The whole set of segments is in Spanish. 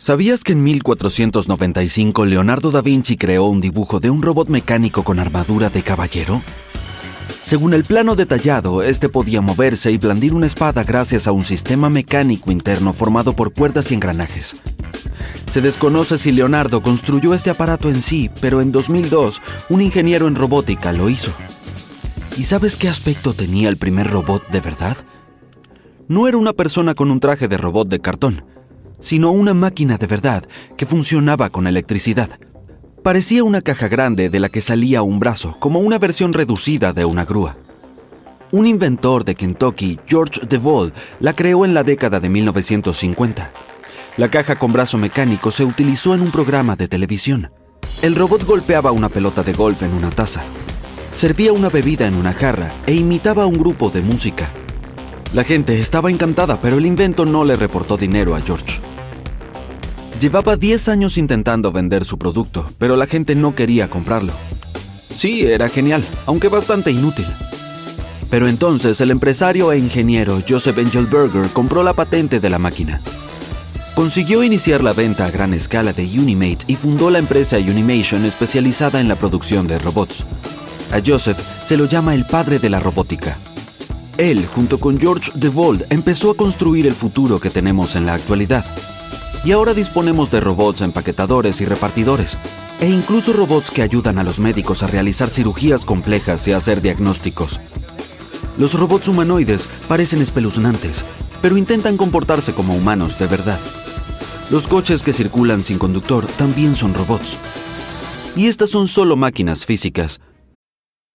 ¿Sabías que en 1495 Leonardo da Vinci creó un dibujo de un robot mecánico con armadura de caballero? Según el plano detallado, este podía moverse y blandir una espada gracias a un sistema mecánico interno formado por cuerdas y engranajes. Se desconoce si Leonardo construyó este aparato en sí, pero en 2002 un ingeniero en robótica lo hizo. ¿Y sabes qué aspecto tenía el primer robot de verdad? No era una persona con un traje de robot de cartón, sino una máquina de verdad que funcionaba con electricidad. Parecía una caja grande de la que salía un brazo, como una versión reducida de una grúa. Un inventor de Kentucky, George DeVol, la creó en la década de 1950. La caja con brazo mecánico se utilizó en un programa de televisión. El robot golpeaba una pelota de golf en una taza, servía una bebida en una jarra e imitaba un grupo de música. La gente estaba encantada, pero el invento no le reportó dinero a George. Llevaba 10 años intentando vender su producto, pero la gente no quería comprarlo. Sí, era genial, aunque bastante inútil. Pero entonces el empresario e ingeniero Joseph Engelberger compró la patente de la máquina. Consiguió iniciar la venta a gran escala de Unimate y fundó la empresa Unimation especializada en la producción de robots. A Joseph se lo llama el padre de la robótica. Él, junto con George DeVold, empezó a construir el futuro que tenemos en la actualidad y ahora disponemos de robots empaquetadores y repartidores, e incluso robots que ayudan a los médicos a realizar cirugías complejas y a hacer diagnósticos. Los robots humanoides parecen espeluznantes, pero intentan comportarse como humanos de verdad. Los coches que circulan sin conductor también son robots. Y estas son solo máquinas físicas,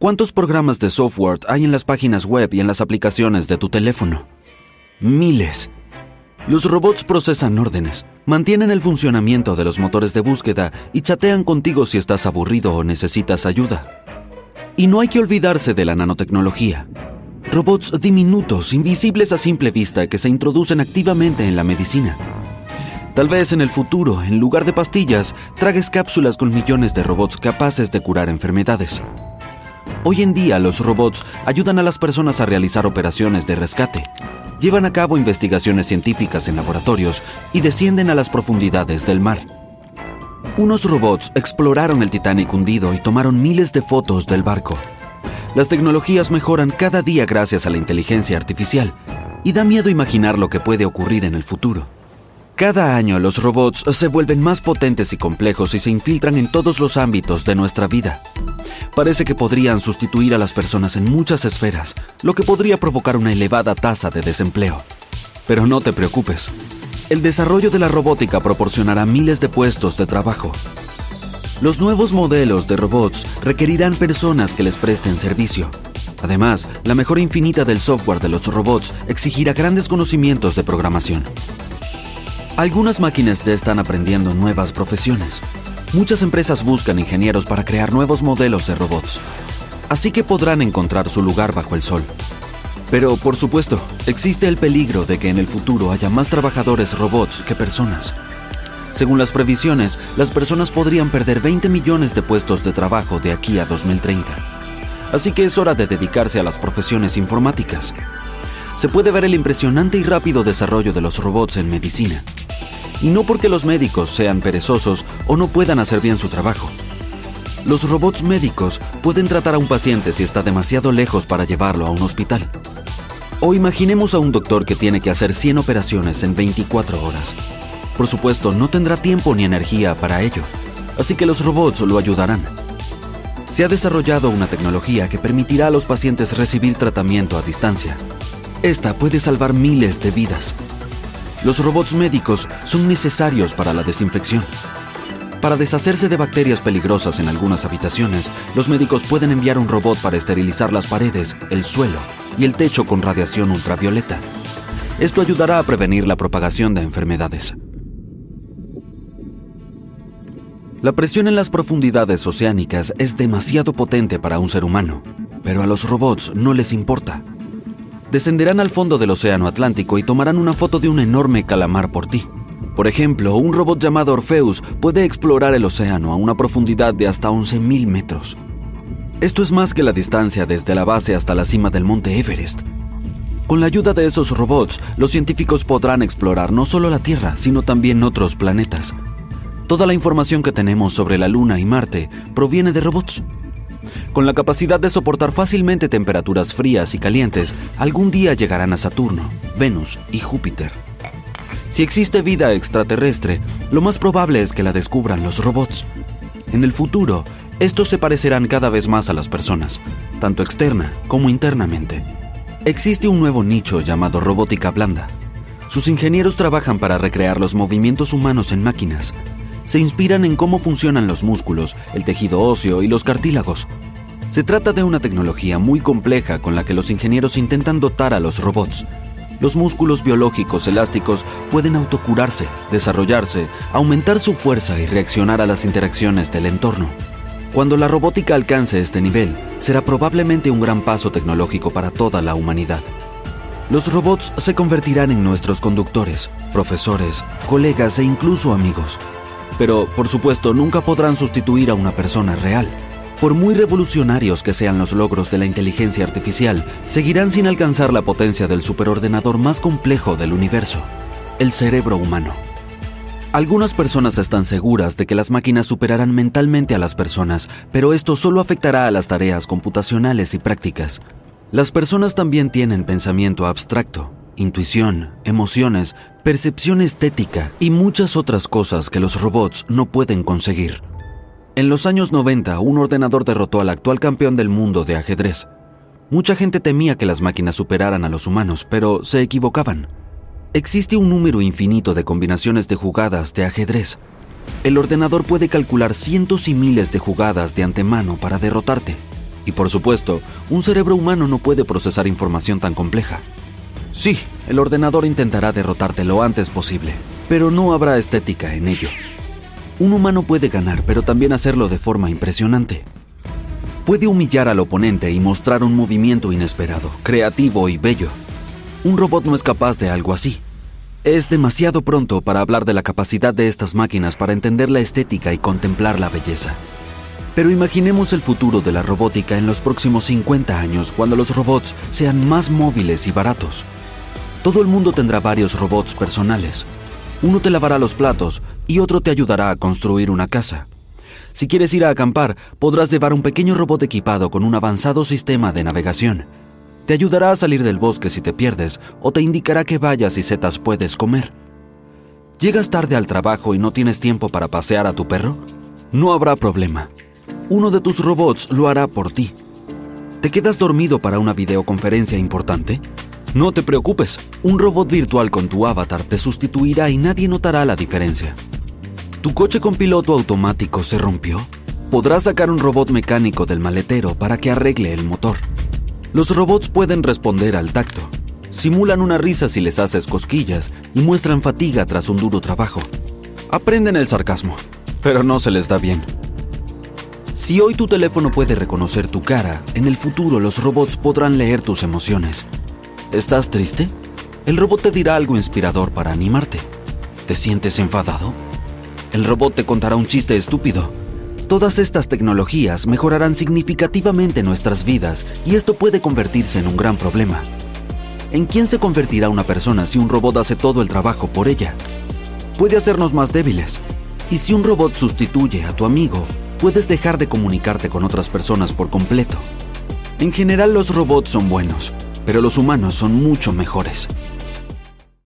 ¿Cuántos programas de software hay en las páginas web y en las aplicaciones de tu teléfono? Miles. Los robots procesan órdenes, mantienen el funcionamiento de los motores de búsqueda y chatean contigo si estás aburrido o necesitas ayuda. Y no hay que olvidarse de la nanotecnología. Robots diminutos, invisibles a simple vista, que se introducen activamente en la medicina. Tal vez en el futuro, en lugar de pastillas, tragues cápsulas con millones de robots capaces de curar enfermedades. Hoy en día los robots ayudan a las personas a realizar operaciones de rescate, llevan a cabo investigaciones científicas en laboratorios y descienden a las profundidades del mar. Unos robots exploraron el Titanic hundido y tomaron miles de fotos del barco. Las tecnologías mejoran cada día gracias a la inteligencia artificial y da miedo imaginar lo que puede ocurrir en el futuro. Cada año los robots se vuelven más potentes y complejos y se infiltran en todos los ámbitos de nuestra vida. Parece que podrían sustituir a las personas en muchas esferas, lo que podría provocar una elevada tasa de desempleo. Pero no te preocupes. El desarrollo de la robótica proporcionará miles de puestos de trabajo. Los nuevos modelos de robots requerirán personas que les presten servicio. Además, la mejora infinita del software de los robots exigirá grandes conocimientos de programación. Algunas máquinas ya están aprendiendo nuevas profesiones. Muchas empresas buscan ingenieros para crear nuevos modelos de robots. Así que podrán encontrar su lugar bajo el sol. Pero, por supuesto, existe el peligro de que en el futuro haya más trabajadores robots que personas. Según las previsiones, las personas podrían perder 20 millones de puestos de trabajo de aquí a 2030. Así que es hora de dedicarse a las profesiones informáticas. Se puede ver el impresionante y rápido desarrollo de los robots en medicina. Y no porque los médicos sean perezosos o no puedan hacer bien su trabajo. Los robots médicos pueden tratar a un paciente si está demasiado lejos para llevarlo a un hospital. O imaginemos a un doctor que tiene que hacer 100 operaciones en 24 horas. Por supuesto, no tendrá tiempo ni energía para ello, así que los robots lo ayudarán. Se ha desarrollado una tecnología que permitirá a los pacientes recibir tratamiento a distancia. Esta puede salvar miles de vidas. Los robots médicos son necesarios para la desinfección. Para deshacerse de bacterias peligrosas en algunas habitaciones, los médicos pueden enviar un robot para esterilizar las paredes, el suelo y el techo con radiación ultravioleta. Esto ayudará a prevenir la propagación de enfermedades. La presión en las profundidades oceánicas es demasiado potente para un ser humano, pero a los robots no les importa. Descenderán al fondo del Océano Atlántico y tomarán una foto de un enorme calamar por ti. Por ejemplo, un robot llamado Orpheus puede explorar el océano a una profundidad de hasta 11.000 metros. Esto es más que la distancia desde la base hasta la cima del monte Everest. Con la ayuda de esos robots, los científicos podrán explorar no solo la Tierra, sino también otros planetas. Toda la información que tenemos sobre la Luna y Marte proviene de robots. Con la capacidad de soportar fácilmente temperaturas frías y calientes, algún día llegarán a Saturno, Venus y Júpiter. Si existe vida extraterrestre, lo más probable es que la descubran los robots. En el futuro, estos se parecerán cada vez más a las personas, tanto externa como internamente. Existe un nuevo nicho llamado robótica blanda. Sus ingenieros trabajan para recrear los movimientos humanos en máquinas. Se inspiran en cómo funcionan los músculos, el tejido óseo y los cartílagos. Se trata de una tecnología muy compleja con la que los ingenieros intentan dotar a los robots, los músculos biológicos elásticos pueden autocurarse, desarrollarse, aumentar su fuerza y reaccionar a las interacciones del entorno. Cuando la robótica alcance este nivel, será probablemente un gran paso tecnológico para toda la humanidad. Los robots se convertirán en nuestros conductores, profesores, colegas e incluso amigos. Pero, por supuesto, nunca podrán sustituir a una persona real. Por muy revolucionarios que sean los logros de la inteligencia artificial, seguirán sin alcanzar la potencia del superordenador más complejo del universo, el cerebro humano. Algunas personas están seguras de que las máquinas superarán mentalmente a las personas, pero esto solo afectará a las tareas computacionales y prácticas. Las personas también tienen pensamiento abstracto, intuición, emociones, percepción estética y muchas otras cosas que los robots no pueden conseguir. En los años 90, un ordenador derrotó al actual campeón del mundo de ajedrez. Mucha gente temía que las máquinas superaran a los humanos, pero se equivocaban. Existe un número infinito de combinaciones de jugadas de ajedrez. El ordenador puede calcular cientos y miles de jugadas de antemano para derrotarte. Y por supuesto, un cerebro humano no puede procesar información tan compleja. Sí, el ordenador intentará derrotarte lo antes posible, pero no habrá estética en ello. Un humano puede ganar, pero también hacerlo de forma impresionante. Puede humillar al oponente y mostrar un movimiento inesperado, creativo y bello. Un robot no es capaz de algo así. Es demasiado pronto para hablar de la capacidad de estas máquinas para entender la estética y contemplar la belleza. Pero imaginemos el futuro de la robótica en los próximos 50 años, cuando los robots sean más móviles y baratos. Todo el mundo tendrá varios robots personales, uno te lavará los platos y otro te ayudará a construir una casa. Si quieres ir a acampar, podrás llevar un pequeño robot equipado con un avanzado sistema de navegación. Te ayudará a salir del bosque si te pierdes o te indicará qué bayas y setas puedes comer. ¿Llegas tarde al trabajo y no tienes tiempo para pasear a tu perro? No habrá problema. Uno de tus robots lo hará por ti. ¿Te quedas dormido para una videoconferencia importante? No te preocupes, un robot virtual con tu avatar te sustituirá y nadie notará la diferencia. ¿Tu coche con piloto automático se rompió? Podrás sacar un robot mecánico del maletero para que arregle el motor. Los robots pueden responder al tacto. Simulan una risa si les haces cosquillas y muestran fatiga tras un duro trabajo. Aprenden el sarcasmo, pero no se les da bien. Si hoy tu teléfono puede reconocer tu cara, en el futuro los robots podrán leer tus emociones ¿Estás triste? El robot te dirá algo inspirador para animarte. ¿Te sientes enfadado? El robot te contará un chiste estúpido. Todas estas tecnologías mejorarán significativamente nuestras vidas y esto puede convertirse en un gran problema. ¿En quién se convertirá una persona si un robot hace todo el trabajo por ella? Puede hacernos más débiles. Y si un robot sustituye a tu amigo, puedes dejar de comunicarte con otras personas por completo. En general los robots son buenos, pero los humanos son mucho mejores.